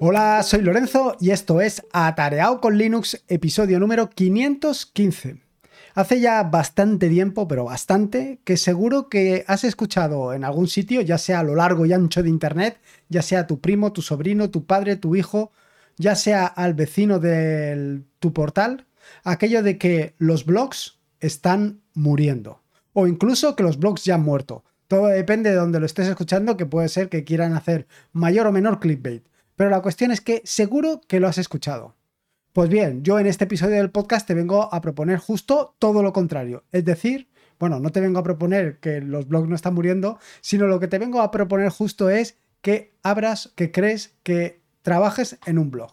Hola, soy Lorenzo y esto es Atareado con Linux, episodio número 515. Hace ya bastante tiempo, pero bastante, que seguro que has escuchado en algún sitio, ya sea a lo largo y ancho de Internet, ya sea tu primo, tu sobrino, tu padre, tu hijo, ya sea al vecino de tu portal, aquello de que los blogs están muriendo. O incluso que los blogs ya han muerto. Todo depende de donde lo estés escuchando, que puede ser que quieran hacer mayor o menor clickbait. Pero la cuestión es que seguro que lo has escuchado. Pues bien, yo en este episodio del podcast te vengo a proponer justo todo lo contrario. Es decir, bueno, no te vengo a proponer que los blogs no están muriendo, sino lo que te vengo a proponer justo es que abras, que crees, que trabajes en un blog.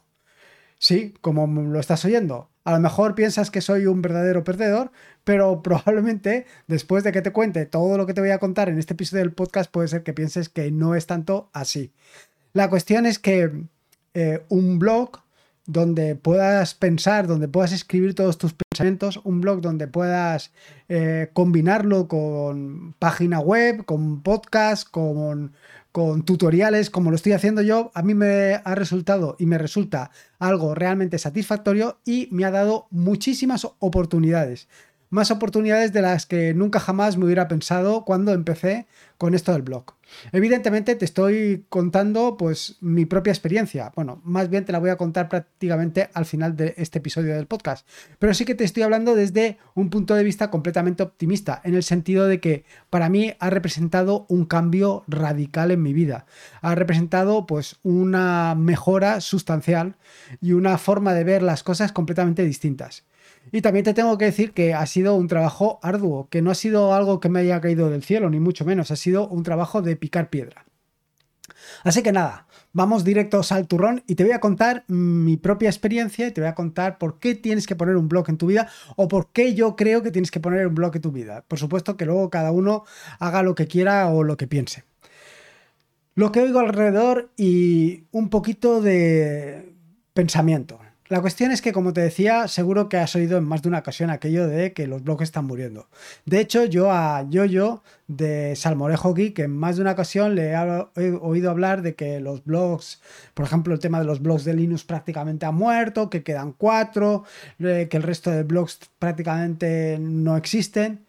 Sí, como lo estás oyendo. A lo mejor piensas que soy un verdadero perdedor, pero probablemente después de que te cuente todo lo que te voy a contar en este episodio del podcast, puede ser que pienses que no es tanto así. La cuestión es que eh, un blog donde puedas pensar, donde puedas escribir todos tus pensamientos, un blog donde puedas eh, combinarlo con página web, con podcast, con, con tutoriales, como lo estoy haciendo yo, a mí me ha resultado y me resulta algo realmente satisfactorio y me ha dado muchísimas oportunidades más oportunidades de las que nunca jamás me hubiera pensado cuando empecé con esto del blog. Evidentemente te estoy contando pues mi propia experiencia. Bueno, más bien te la voy a contar prácticamente al final de este episodio del podcast. Pero sí que te estoy hablando desde un punto de vista completamente optimista, en el sentido de que para mí ha representado un cambio radical en mi vida. Ha representado pues una mejora sustancial y una forma de ver las cosas completamente distintas. Y también te tengo que decir que ha sido un trabajo arduo, que no ha sido algo que me haya caído del cielo, ni mucho menos, ha sido un trabajo de picar piedra. Así que nada, vamos directos al turrón y te voy a contar mi propia experiencia y te voy a contar por qué tienes que poner un blog en tu vida o por qué yo creo que tienes que poner un blog en tu vida. Por supuesto que luego cada uno haga lo que quiera o lo que piense. Lo que oigo alrededor y un poquito de pensamiento. La cuestión es que, como te decía, seguro que has oído en más de una ocasión aquello de que los blogs están muriendo. De hecho, yo a Yoyo de Salmorejo Geek en más de una ocasión le he oído hablar de que los blogs, por ejemplo, el tema de los blogs de Linux prácticamente ha muerto, que quedan cuatro, que el resto de blogs prácticamente no existen.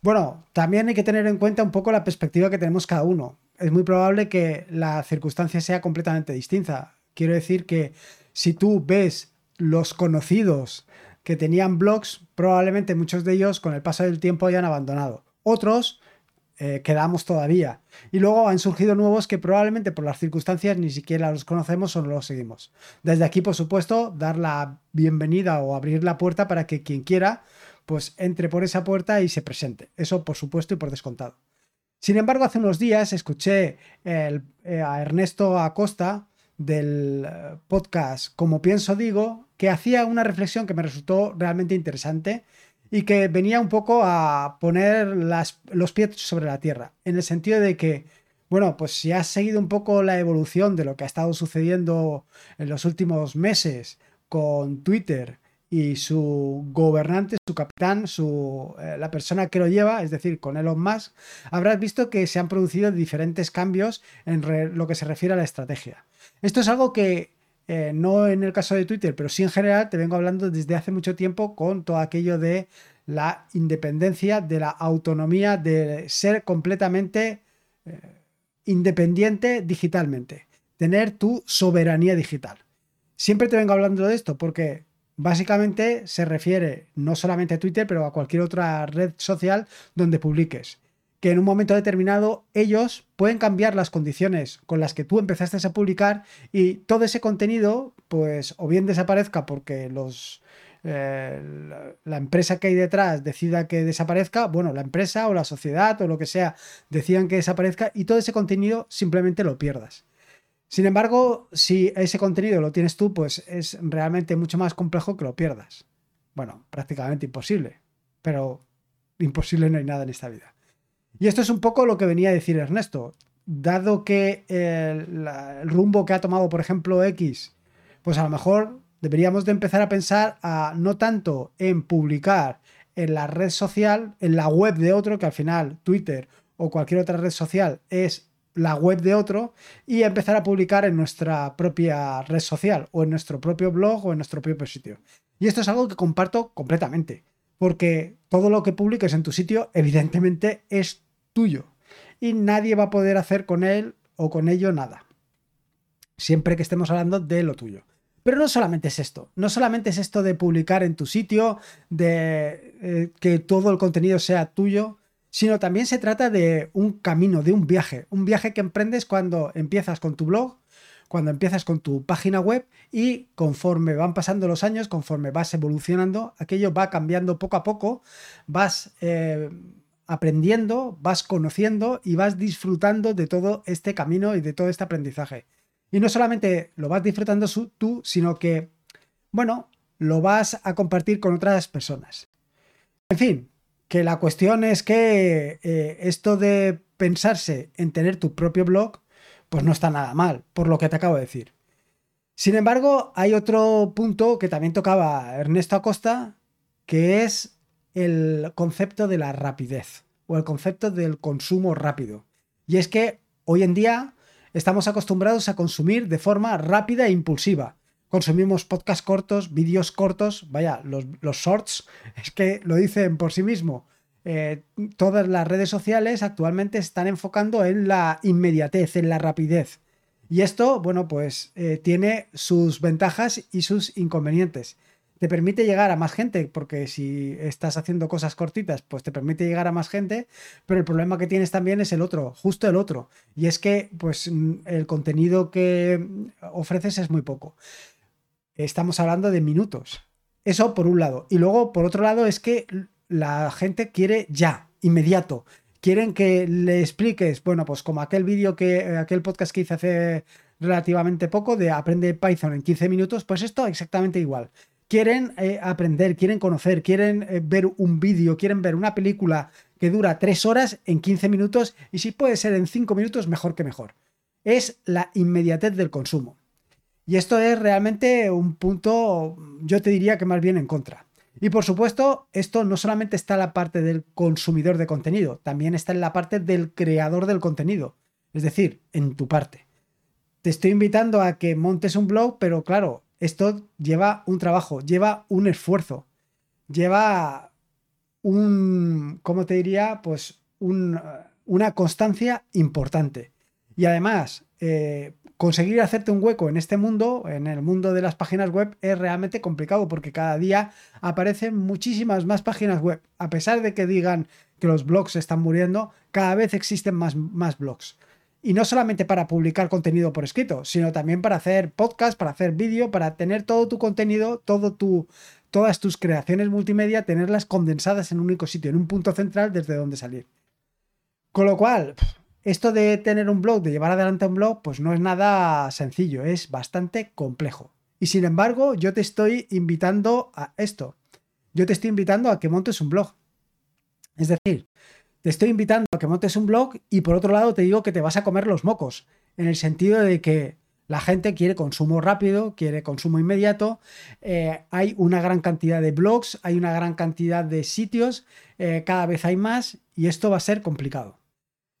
Bueno, también hay que tener en cuenta un poco la perspectiva que tenemos cada uno. Es muy probable que la circunstancia sea completamente distinta. Quiero decir que si tú ves los conocidos que tenían blogs, probablemente muchos de ellos con el paso del tiempo hayan abandonado. Otros eh, quedamos todavía. Y luego han surgido nuevos que probablemente por las circunstancias ni siquiera los conocemos o no los seguimos. Desde aquí, por supuesto, dar la bienvenida o abrir la puerta para que quien quiera, pues entre por esa puerta y se presente. Eso, por supuesto, y por descontado. Sin embargo, hace unos días escuché eh, a Ernesto Acosta del eh, podcast Como pienso digo, que hacía una reflexión que me resultó realmente interesante y que venía un poco a poner los pies sobre la tierra, en el sentido de que, bueno, pues si has seguido un poco la evolución de lo que ha estado sucediendo en los últimos meses con Twitter y su gobernante, su capitán, su, eh, la persona que lo lleva, es decir, con Elon Musk, habrás visto que se han producido diferentes cambios en lo que se refiere a la estrategia. Esto es algo que eh, no en el caso de Twitter, pero sí en general te vengo hablando desde hace mucho tiempo con todo aquello de la independencia, de la autonomía, de ser completamente eh, independiente digitalmente, tener tu soberanía digital. Siempre te vengo hablando de esto porque básicamente se refiere no solamente a Twitter, pero a cualquier otra red social donde publiques que en un momento determinado ellos pueden cambiar las condiciones con las que tú empezaste a publicar y todo ese contenido, pues o bien desaparezca porque los eh, la, empresa que hay detrás decida que desaparezca, bueno, la empresa o la sociedad o lo que sea decidan que desaparezca y todo ese contenido simplemente lo pierdas. Sin embargo, si ese contenido lo tienes tú, pues es realmente mucho más complejo que lo pierdas. Bueno, prácticamente imposible, pero imposible no hay nada en esta vida. Y esto es un poco lo que venía a decir Ernesto. Dado que el, rumbo que ha tomado, por ejemplo, X, pues a lo mejor deberíamos de empezar a pensar a no tanto en publicar en la red social, en la web de otro, que al final Twitter o cualquier otra red social es la web de otro y empezar a publicar en nuestra propia red social o en nuestro propio blog o en nuestro propio sitio. Y esto es algo que comparto completamente, porque todo lo que publiques en tu sitio evidentemente es tuyo y nadie va a poder hacer con él o con ello nada. Siempre que estemos hablando de lo tuyo. Pero no solamente es esto, no solamente es esto de publicar en tu sitio, de eh, que todo el contenido sea tuyo, sino también se trata de un camino, de un viaje, un viaje que emprendes cuando empiezas con tu blog, cuando empiezas con tu página web y conforme van pasando los años, conforme vas evolucionando, aquello va cambiando poco a poco, vas eh, aprendiendo, vas conociendo y vas disfrutando de todo este camino y de todo este aprendizaje. Y no solamente lo vas disfrutando tú, sino que, bueno, lo vas a compartir con otras personas. En fin, que la cuestión es que eh, esto de pensarse en tener tu propio blog, pues no está nada mal, por lo que te acabo de decir. Sin embargo, hay otro punto que también tocaba Ernesto Acosta, que es el concepto de la rapidez o el concepto del consumo rápido. Y es que hoy en día estamos acostumbrados a consumir de forma rápida e impulsiva consumimos podcasts cortos, vídeos cortos, vaya, los, shorts, es que lo dicen por sí mismo. Eh, todas las redes sociales actualmente están enfocando en la inmediatez, en la rapidez. Y esto, bueno, pues eh, tiene sus ventajas y sus inconvenientes. Te permite llegar a más gente, porque si estás haciendo cosas cortitas, pues te permite llegar a más gente, pero el problema que tienes también es el otro, justo el otro. Y es que, pues, el contenido que ofreces es muy poco estamos hablando de minutos. Eso por un lado. Y luego, por otro lado, es que la gente quiere ya, inmediato. Quieren que le expliques, bueno, pues como aquel vídeo que, aquel podcast que hice hace relativamente poco de Aprende Python en 15 minutos, pues esto exactamente igual. Quieren eh, aprender, quieren conocer, quieren eh, ver un vídeo, quieren ver una película que dura 3 horas en 15 minutos y si puede ser en 5 minutos, mejor que mejor. Es la inmediatez del consumo. Y esto es realmente un punto, yo te diría que más bien en contra. Y por supuesto, esto no solamente está en la parte del consumidor de contenido, también está en la parte del creador del contenido, es decir, en tu parte. Te estoy invitando a que montes un blog, pero claro, esto lleva un trabajo, lleva un esfuerzo, lleva un, ¿cómo te diría? Pues una constancia importante. Y además, eh, conseguir hacerte un hueco en este mundo, en el mundo de las páginas web, es realmente complicado porque cada día aparecen muchísimas más páginas web. A pesar de que digan que los blogs están muriendo, cada vez existen más, blogs. Y no solamente para publicar contenido por escrito, sino también para hacer podcast, para hacer vídeo, para tener todo tu contenido, todo tu, todas tus creaciones multimedia, tenerlas condensadas en un único sitio, en un punto central desde donde salir. Con lo cual, esto de tener un blog, de llevar adelante un blog, pues no es nada sencillo, es bastante complejo. Y sin embargo, yo te estoy invitando a esto. Yo te estoy invitando a que montes un blog. Es decir, te estoy invitando a que montes un blog y por otro lado te digo que te vas a comer los mocos, en el sentido de que la gente quiere consumo rápido, quiere consumo inmediato. Eh, hay una gran cantidad de blogs, hay una gran cantidad de sitios, eh, cada vez hay más y esto va a ser complicado.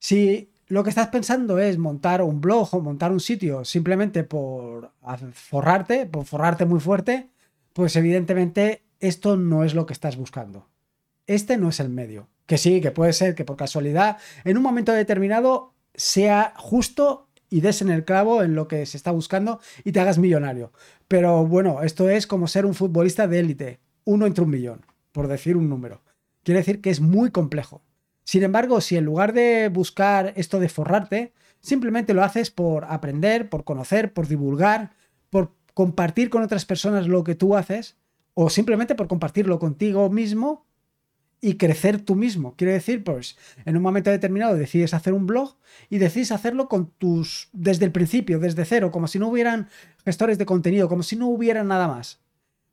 Si lo que estás pensando es montar un blog o montar un sitio simplemente por forrarte, por forrarte muy fuerte, pues evidentemente esto no es lo que estás buscando. Este no es el medio. Que sí, que puede ser que por casualidad en un momento determinado sea justo y des en el clavo en lo que se está buscando y te hagas millonario. Pero bueno, esto es como ser un futbolista de élite, uno entre un millón, por decir un número. Quiere decir que es muy complejo. Sin embargo, si en lugar de buscar esto de forrarte, simplemente lo haces por aprender, por conocer, por divulgar, por compartir con otras personas lo que tú haces, o simplemente por compartirlo contigo mismo y crecer tú mismo. Quiere decir, pues, en un momento determinado decides hacer un blog y decides hacerlo con tus. desde el principio, desde cero, como si no hubieran gestores de contenido, como si no hubiera nada más.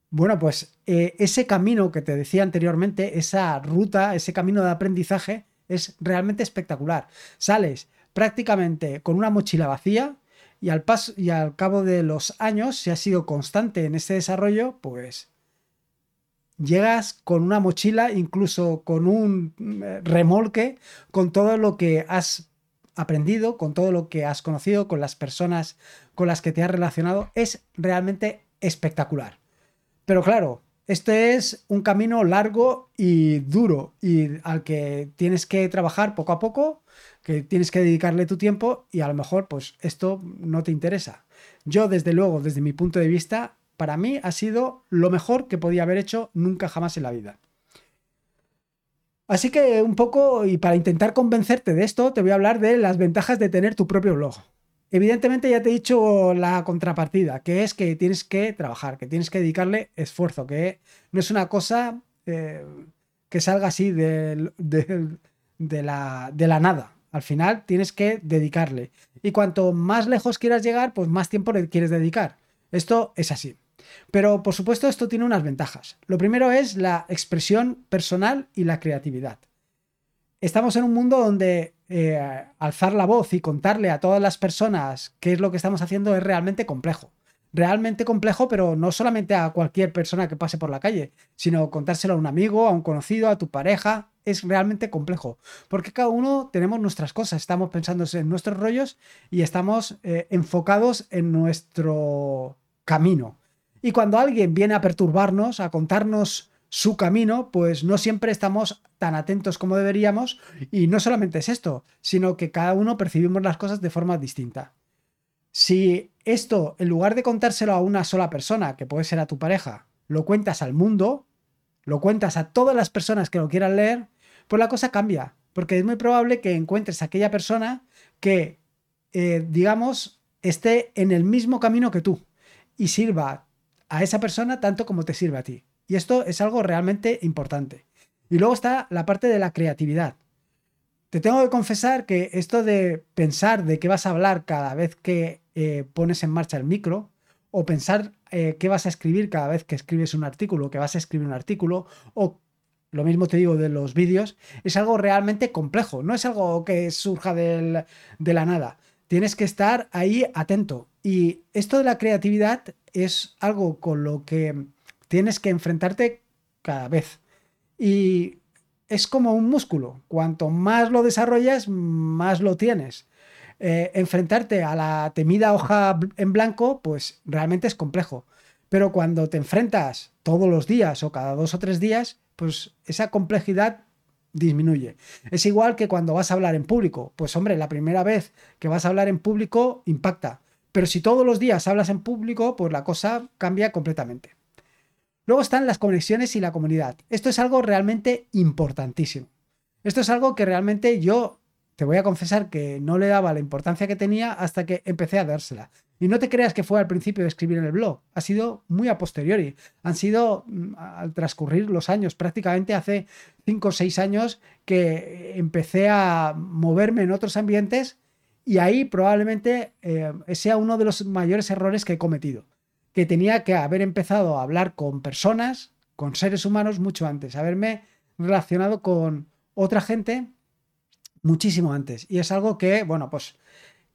Bueno, pues eh, ese camino que te decía anteriormente, esa ruta, ese camino de aprendizaje es realmente espectacular. Sales prácticamente con una mochila vacía y al, paso, y al cabo de los años, si has sido constante en ese desarrollo, pues llegas con una mochila, incluso con un eh, remolque, con todo lo que has aprendido, con todo lo que has conocido, con las personas con las que te has relacionado, es realmente espectacular. Pero claro, este es un camino largo y duro y al que tienes que trabajar poco a poco, que tienes que dedicarle tu tiempo y a lo mejor pues esto no te interesa. Yo desde luego, desde mi punto de vista, para mí ha sido lo mejor que podía haber hecho nunca jamás en la vida. Así que un poco, y para intentar convencerte de esto, te voy a hablar de las ventajas de tener tu propio blog. Evidentemente ya te he dicho la contrapartida, que es que tienes que trabajar, que tienes que dedicarle esfuerzo, que no es una cosa eh, que salga así de, la, de la nada. Al final tienes que dedicarle. Y cuanto más lejos quieras llegar, pues más tiempo le quieres dedicar. Esto es así. Pero por supuesto esto tiene unas ventajas. Lo primero es la expresión personal y la creatividad. Estamos en un mundo donde eh, alzar la voz y contarle a todas las personas qué es lo que estamos haciendo es realmente complejo. Realmente complejo, pero no solamente a cualquier persona que pase por la calle, sino contárselo a un amigo, a un conocido, a tu pareja. Es realmente complejo, porque cada uno tenemos nuestras cosas, estamos pensando en nuestros rollos y estamos eh, enfocados en nuestro camino. Y cuando alguien viene a perturbarnos, a contarnos su camino, pues no siempre estamos tan atentos como deberíamos. Y no solamente es esto, sino que cada uno percibimos las cosas de forma distinta. Si esto, en lugar de contárselo a una sola persona, que puede ser a tu pareja, lo cuentas al mundo, lo cuentas a todas las personas que lo quieran leer, pues la cosa cambia. Porque es muy probable que encuentres a aquella persona que, eh, digamos, esté en el mismo camino que tú y sirva a esa persona tanto como te sirve a ti. Y esto es algo realmente importante. Y luego está la parte de la creatividad. Te tengo que confesar que esto de pensar de qué vas a hablar cada vez que eh, pones en marcha el micro, o pensar eh, qué vas a escribir cada vez que escribes un artículo, que vas a escribir un artículo, o lo mismo te digo de los vídeos, es algo realmente complejo, no es algo que surja de la nada. Tienes que estar ahí atento. Y esto de la creatividad es algo con lo que tienes que enfrentarte cada vez. Y es como un músculo. Cuanto más lo desarrollas, más lo tienes. Eh, enfrentarte a la temida hoja en blanco, pues realmente es complejo. Pero cuando te enfrentas todos los días o cada dos o tres días, pues esa complejidad disminuye. Es igual que cuando vas a hablar en público. Pues hombre, la primera vez que vas a hablar en público impacta. Pero si todos los días hablas en público, pues la cosa cambia completamente. Luego están las conexiones y la comunidad. Esto es algo realmente importantísimo. Esto es algo que realmente yo te voy a confesar que no le daba la importancia que tenía hasta que empecé a dársela. Y no te creas que fue al principio de escribir en el blog, ha sido muy a posteriori. Han sido mm, al transcurrir los años, prácticamente hace 5 o 6 años que empecé a moverme en otros ambientes y ahí probablemente eh, sea uno de los mayores errores que he cometido que tenía que haber empezado a hablar con personas, con seres humanos mucho antes, haberme relacionado con otra gente muchísimo antes. Y es algo que, bueno, pues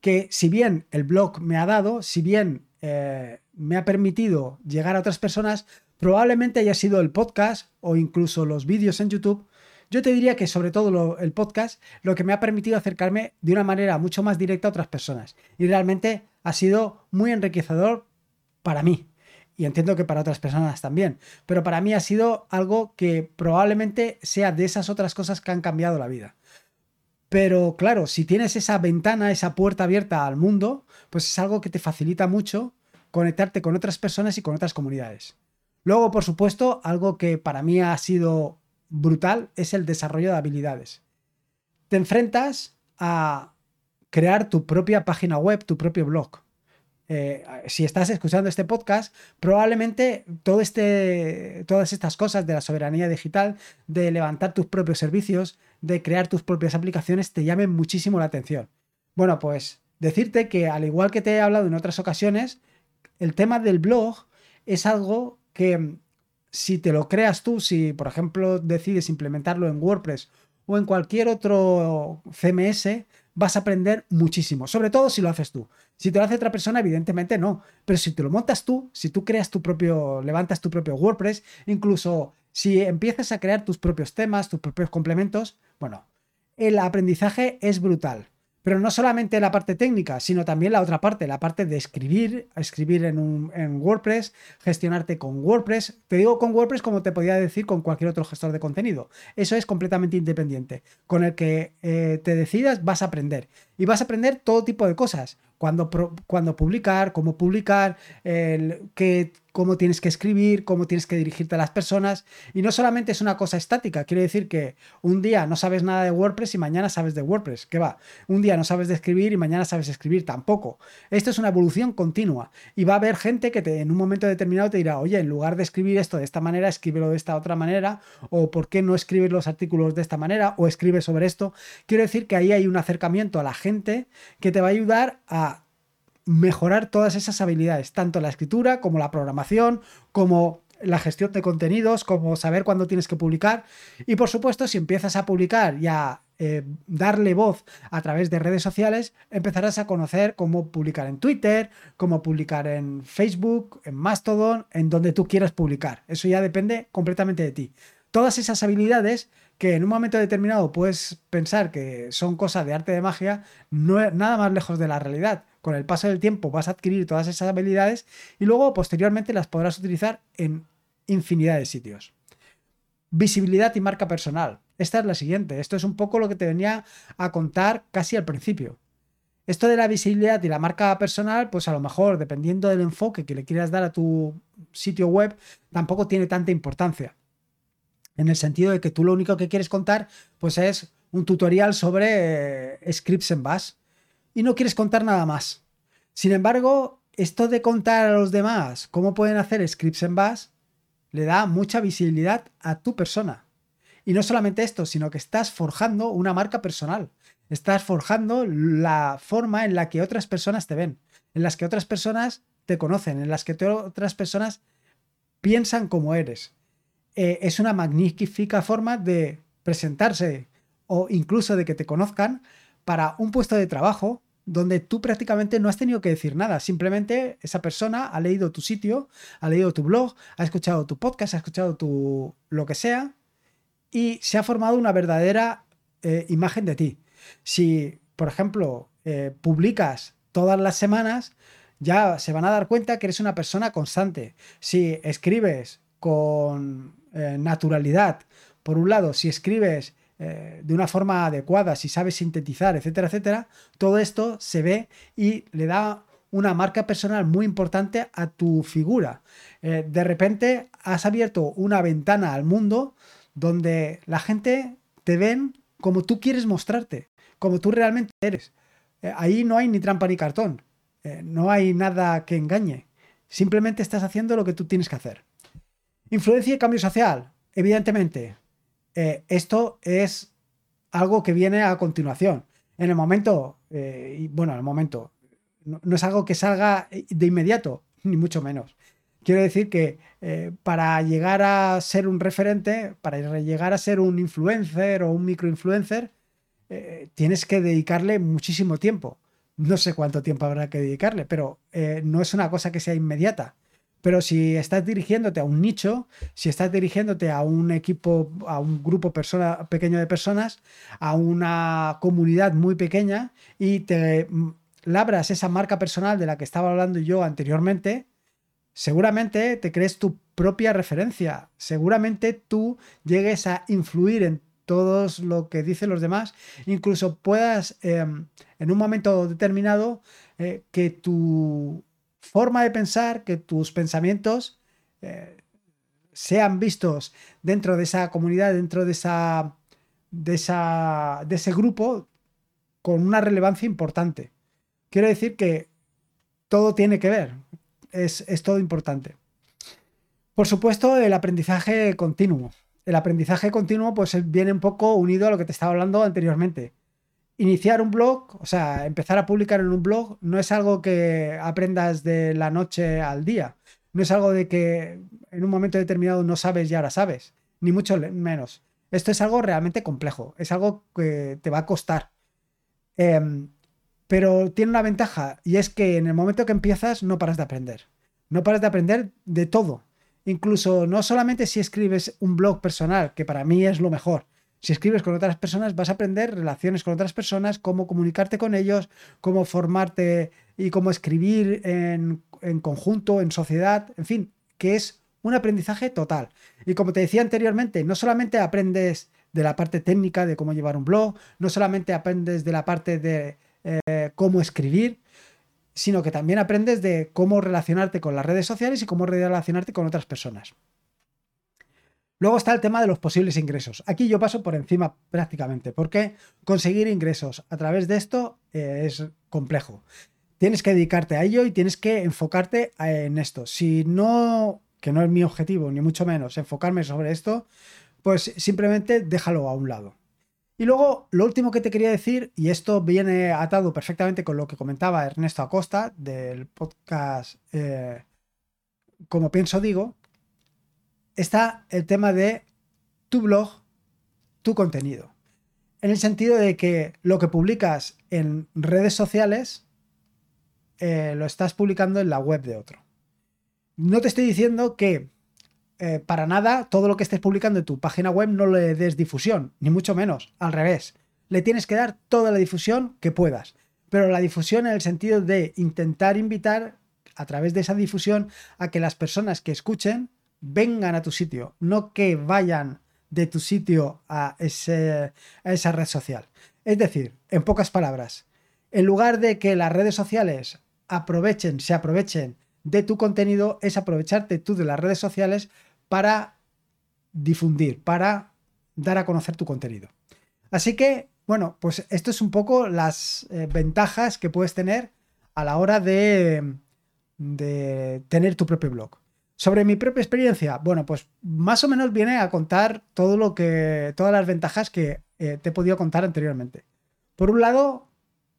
que si bien el blog me ha dado, si bien eh, me ha permitido llegar a otras personas, probablemente haya sido el podcast o incluso los vídeos en YouTube. Yo te diría que sobre todo el podcast lo que me ha permitido acercarme de una manera mucho más directa a otras personas. Y realmente ha sido muy enriquecedor para mí. Y entiendo que para otras personas también. Pero para mí ha sido algo que probablemente sea de esas otras cosas que han cambiado la vida. Pero claro, si tienes esa ventana, esa puerta abierta al mundo, pues es algo que te facilita mucho conectarte con otras personas y con otras comunidades. Luego, por supuesto, algo que para mí ha sido brutal es el desarrollo de habilidades. Te enfrentas a crear tu propia página web, tu propio blog. Eh, si estás escuchando este podcast, probablemente este, todas estas cosas de la soberanía digital, de levantar tus propios servicios, de crear tus propias aplicaciones, te llamen muchísimo la atención. Bueno, pues decirte que al igual que te he hablado en otras ocasiones, el tema del blog es algo que si te lo creas tú, si por ejemplo decides implementarlo en WordPress o en cualquier otro CMS, vas a aprender muchísimo, sobre todo si lo haces tú. Si te lo hace otra persona, evidentemente no, pero si te lo montas tú, si tú creas tu propio, levantas tu propio WordPress, incluso si empiezas a crear tus propios temas, tus propios complementos, bueno, el aprendizaje es brutal. Pero no solamente la parte técnica, sino también la otra parte, la parte de escribir, escribir en, un, en WordPress, gestionarte con WordPress. Te digo con WordPress como te podía decir con cualquier otro gestor de contenido. Eso es completamente independiente. Con el que eh, te decidas vas a aprender. Y vas a aprender todo tipo de cosas cuándo, cuando publicar, cómo publicar, el, qué, cómo tienes que escribir, cómo tienes que dirigirte a las personas. Y no solamente es una cosa estática, quiere decir que un día no sabes nada de WordPress y mañana sabes de WordPress. ¿Qué va? Un día no sabes de escribir y mañana sabes escribir tampoco. Esto es una evolución continua. Y va a haber gente que te, en un momento determinado te dirá, oye, en lugar de escribir esto de esta manera, escríbelo de esta otra manera, o por qué no escribes los artículos de esta manera, o escribe sobre esto. Quiero decir que ahí hay un acercamiento a la gente que te va a ayudar a mejorar todas esas habilidades, tanto la escritura como la programación, como la gestión de contenidos, como saber cuándo tienes que publicar. Y por supuesto, si empiezas a publicar y a eh, darle voz a través de redes sociales, empezarás a conocer cómo publicar en Twitter, cómo publicar en Facebook, en Mastodon, en donde tú quieras publicar. Eso ya depende completamente de ti. Todas esas habilidades que en un momento determinado puedes pensar que son cosas de arte de magia, no nada más lejos de la realidad con el paso del tiempo vas a adquirir todas esas habilidades y luego posteriormente las podrás utilizar en infinidad de sitios. Visibilidad y marca personal. Esta es la siguiente. Esto es un poco lo que te venía a contar casi al principio. Esto de la visibilidad y la marca personal, pues a lo mejor, dependiendo del enfoque que le quieras dar a tu sitio web, tampoco tiene tanta importancia. En el sentido de que tú lo único que quieres contar, pues es un tutorial sobre eh, scripts en Bash y no quieres contar nada más. Sin embargo, esto de contar a los demás cómo pueden hacer scripts en Bash le da mucha visibilidad a tu persona. Y no solamente esto, sino que estás forjando una marca personal. Estás forjando la forma en la que otras personas te ven, en las que otras personas te conocen, en las que otras personas piensan como eres. Eh, es una magnífica forma de presentarse o incluso de que te conozcan para un puesto de trabajo donde tú prácticamente no has tenido que decir nada. Simplemente esa persona ha leído tu sitio, ha leído tu blog, ha escuchado tu podcast, ha escuchado tu lo que sea y se ha formado una verdadera eh, imagen de ti. Si, por ejemplo, eh, publicas todas las semanas, ya se van a dar cuenta que eres una persona constante. Si escribes con eh, naturalidad, por un lado, si escribes eh, de una forma adecuada, si sabes sintetizar, etcétera, etcétera, todo esto se ve y le da una marca personal muy importante a tu figura. Eh, de repente has abierto una ventana al mundo donde la gente te ven como tú quieres mostrarte, como tú realmente eres. Eh, ahí no hay ni trampa ni cartón, no hay nada que engañe. Simplemente estás haciendo lo que tú tienes que hacer. Influencia y cambio social. Evidentemente, eh, esto es algo que viene a continuación. En el momento, eh, bueno, en el momento, no, es algo que salga de inmediato, ni mucho menos. Quiero decir que eh, para llegar a ser un referente, para llegar a ser un influencer o un microinfluencer, tienes que dedicarle muchísimo tiempo. No sé cuánto tiempo habrá que dedicarle, pero no es una cosa que sea inmediata. Pero si estás dirigiéndote a un nicho, si estás dirigiéndote a un equipo, a un grupo persona, pequeño de personas, a una comunidad muy pequeña y te labras esa marca personal de la que estaba hablando yo anteriormente, seguramente te crees tu propia referencia. Seguramente tú llegues a influir en todos lo que dicen los demás, incluso puedas em, en un momento determinado eh, que tu forma de pensar, que tus pensamientos eh, sean vistos dentro de esa comunidad, dentro de esa, de esa de ese grupo con una relevancia importante. Quiero decir que todo tiene que ver, es, es todo importante. Por supuesto, el aprendizaje continuo. El aprendizaje continuo pues viene un poco unido a lo que te estaba hablando anteriormente iniciar un blog, o sea, empezar a publicar en un blog, no es algo que aprendas de la noche al día. No es algo de que en un momento determinado no sabes y ahora sabes, ni mucho menos. Esto es algo realmente complejo, es algo que te va a costar. Em, pero tiene una ventaja y es que en el momento que empiezas no paras de aprender. No paras de aprender de todo. Incluso no solamente si escribes un blog personal, que para mí es lo mejor, Si escribes con otras personas, vas a aprender relaciones con otras personas, cómo comunicarte con ellos, cómo formarte y cómo escribir en, conjunto, en sociedad, en fin, que es un aprendizaje total. Y como te decía anteriormente, no solamente aprendes de la parte técnica de cómo llevar un blog, no solamente aprendes de la parte de eh, cómo escribir, sino que también aprendes de cómo relacionarte con las redes sociales y cómo relacionarte con otras personas. Luego está el tema de los posibles ingresos. Aquí yo paso por encima prácticamente, porque conseguir ingresos a través de esto eh, es complejo. Tienes que dedicarte a ello y tienes que enfocarte en esto. Si no, que no es mi objetivo, ni mucho menos, enfocarme sobre esto, pues simplemente déjalo a un lado. Y luego, lo último que te quería decir, y esto viene atado perfectamente con lo que comentaba Ernesto Acosta del podcast eh, Como pienso digo, está el tema de tu blog, tu contenido. En el sentido de que lo que publicas en redes sociales eh, lo estás publicando en la web de otro. No te estoy diciendo que eh, para nada todo lo que estés publicando en tu página web no le des difusión, ni mucho menos, al revés. Le tienes que dar toda la difusión que puedas, pero la difusión en el sentido de intentar invitar a través de esa difusión a que las personas que escuchen vengan a tu sitio, no que vayan de tu sitio a, ese, a esa red social. Es decir, en pocas palabras, en lugar de que las redes sociales aprovechen, se aprovechen de tu contenido, es aprovecharte tú de las redes sociales para difundir, para dar a conocer tu contenido. Así que, bueno, pues esto es un poco las eh, ventajas que puedes tener a la hora de, de tener tu propio blog. Sobre mi propia experiencia, bueno, pues más o menos viene a contar todo lo que, todas las ventajas que eh, te he podido contar anteriormente. Por un lado,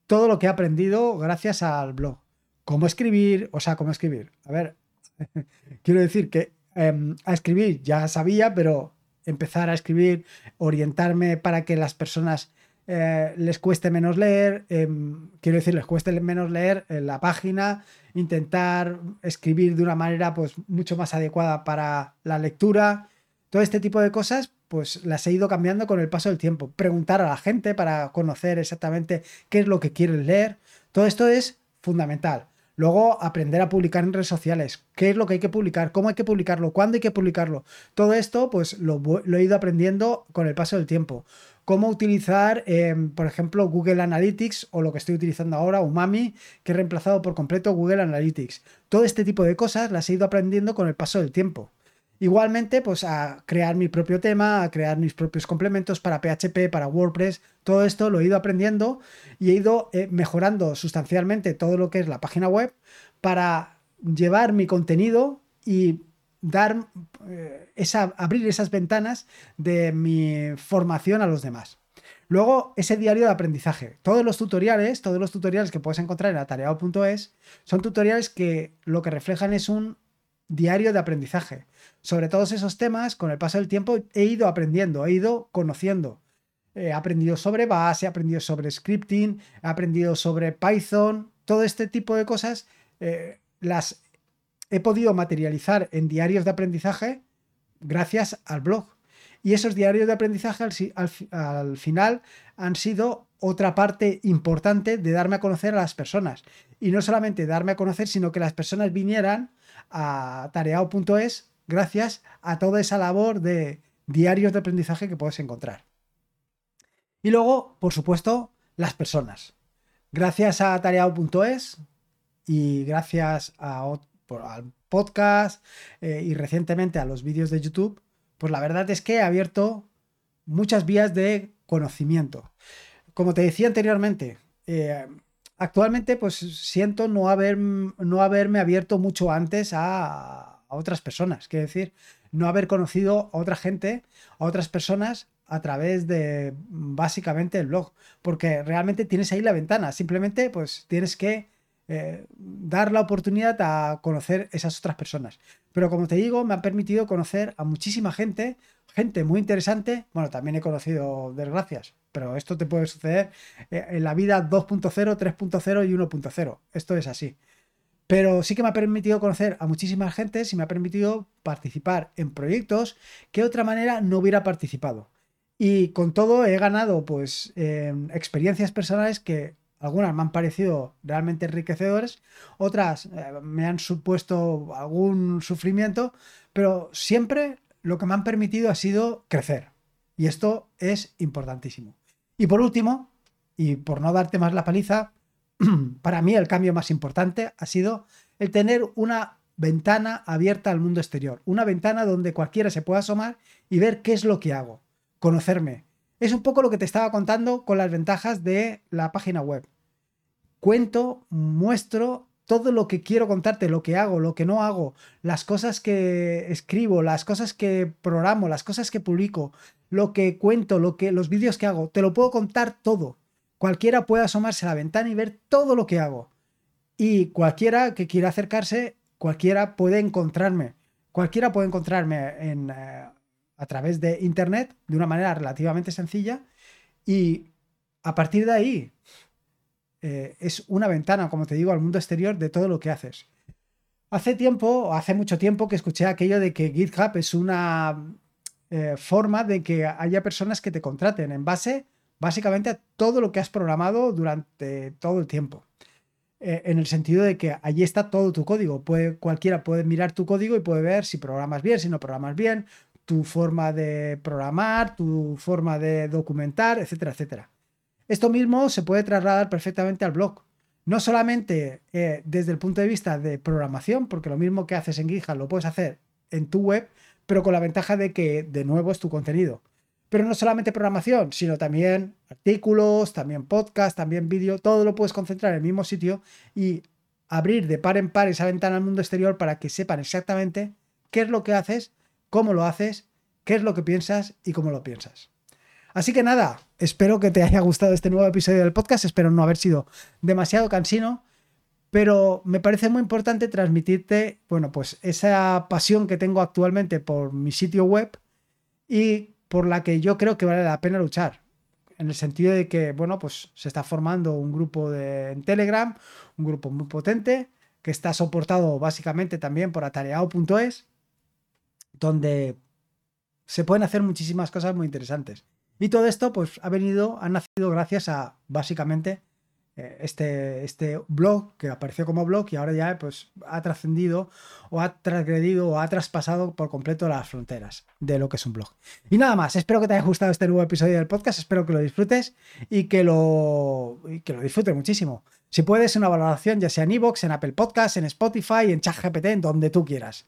todo lo que he aprendido gracias al blog. Cómo escribir, o sea, cómo escribir. A ver, quiero decir que Em, a escribir ya sabía, pero empezar a escribir, orientarme para que las personas eh, les cueste menos leer, em, quiero decir, les cueste menos leer en la página, intentar escribir de una manera pues mucho más adecuada para la lectura, todo este tipo de cosas pues las he ido cambiando con el paso del tiempo, preguntar a la gente para conocer exactamente qué es lo que quieren leer, todo esto es fundamental. Luego, aprender a publicar en redes sociales. ¿Qué es lo que hay que publicar? ¿Cómo hay que publicarlo? ¿Cuándo hay que publicarlo? Todo esto, pues lo, he ido aprendiendo con el paso del tiempo. Cómo utilizar, em, por ejemplo, Google Analytics o lo que estoy utilizando ahora, Umami, que he reemplazado por completo Google Analytics. Todo este tipo de cosas las he ido aprendiendo con el paso del tiempo. Igualmente, pues a crear mi propio tema, a crear mis propios complementos para PHP, para WordPress, todo esto lo he ido aprendiendo y he ido eh, mejorando sustancialmente todo lo que es la página web para llevar mi contenido y dar eh, esa, abrir esas ventanas de mi formación a los demás. Luego, ese diario de aprendizaje. Todos los tutoriales, todos los tutoriales que puedes encontrar en atareado.es son tutoriales que lo que reflejan es un diario de aprendizaje. Sobre todos esos temas, con el paso del tiempo, he ido aprendiendo, he ido conociendo. He aprendido sobre base, he aprendido sobre scripting, he aprendido sobre Python, todo este tipo de cosas eh, las he podido materializar en diarios de aprendizaje gracias al blog. Y esos diarios de aprendizaje al, final han sido otra parte importante de darme a conocer a las personas. Y no solamente darme a conocer, sino que las personas vinieran a tareao.es gracias a toda esa labor de diarios de aprendizaje que puedes encontrar. Y luego, por supuesto, las personas. Gracias a tareao.es y gracias a, al podcast eh, y recientemente a los vídeos de YouTube, pues la verdad es que he abierto muchas vías de conocimiento. Como te decía anteriormente, eh, actualmente pues siento no, haber, no haberme abierto mucho antes a, otras personas. Quiero decir, no haber conocido a otra gente, a otras personas a través de básicamente el blog. Porque realmente tienes ahí la ventana. Simplemente pues tienes que eh, dar la oportunidad a conocer esas otras personas. Pero como te digo, me ha permitido conocer a muchísima gente, gente muy interesante. Bueno, también he conocido desgracias, pero esto te puede suceder eh, en la vida 2.0, 3.0 y 1.0. Esto es así. Pero sí que me ha permitido conocer a muchísima gente y me ha permitido participar en proyectos que de otra manera no hubiera participado. Y con todo he ganado pues em, experiencias personales que algunas me han parecido realmente enriquecedoras, otras eh, me han supuesto algún sufrimiento, pero siempre lo que me han permitido ha sido crecer. Y esto es importantísimo. Y por último, y por no darte más la paliza, para mí el cambio más importante ha sido el tener una ventana abierta al mundo exterior, una ventana donde cualquiera se pueda asomar y ver qué es lo que hago, conocerme. Es un poco lo que te estaba contando con las ventajas de la página web. Cuento, muestro todo lo que quiero contarte, lo que hago, lo que no hago, las cosas que escribo, las cosas que programo, las cosas que publico, lo que cuento, lo que los vídeos que hago, te lo puedo contar todo. Cualquiera puede asomarse a la ventana y ver todo lo que hago. Y cualquiera que quiera acercarse, cualquiera puede encontrarme. Cualquiera puede encontrarme en, eh, a través de internet de una manera relativamente sencilla y a partir de ahí eh, es una ventana, como te digo, al mundo exterior de todo lo que haces. Hace tiempo, hace mucho tiempo que escuché aquello de que GitHub es una eh, forma de que haya personas que te contraten en base básicamente a todo lo que has programado durante todo el tiempo. Eh, en el sentido de que allí está todo tu código. Puede, cualquiera puede mirar tu código y puede ver si programas bien, si no programas bien, tu forma de programar, tu forma de documentar, etcétera, etcétera. Esto mismo se puede trasladar perfectamente al blog. No solamente eh, desde el punto de vista de programación, porque lo mismo que haces en GitHub lo puedes hacer en tu web, pero con la ventaja de que de nuevo es tu contenido. Pero no solamente programación, sino también artículos, también podcast, también vídeo, todo lo puedes concentrar en el mismo sitio y abrir de par en par esa ventana al mundo exterior para que sepan exactamente qué es lo que haces, cómo lo haces, qué es lo que piensas y cómo lo piensas. Así que nada, espero que te haya gustado este nuevo episodio del podcast, espero no haber sido demasiado cansino, pero me parece muy importante transmitirte, bueno, pues esa pasión que tengo actualmente por mi sitio web y por la que yo creo que vale la pena luchar. En el sentido de que, bueno, pues se está formando un grupo de, en Telegram, un grupo muy potente, que está soportado básicamente también por atareado.es, donde se pueden hacer muchísimas cosas muy interesantes. Y todo esto pues ha venido, ha nacido gracias a básicamente eh, este, este blog que apareció como blog y ahora ya pues ha trascendido o ha transgredido o ha traspasado por completo las fronteras de lo que es un blog. Y nada más, espero que te haya gustado este nuevo episodio del podcast, espero que lo disfrutes y que lo, y que lo disfrutes muchísimo. Si puedes, una valoración ya sea en iVoox, en Apple Podcasts, en Spotify, en ChatGPT, en donde tú quieras.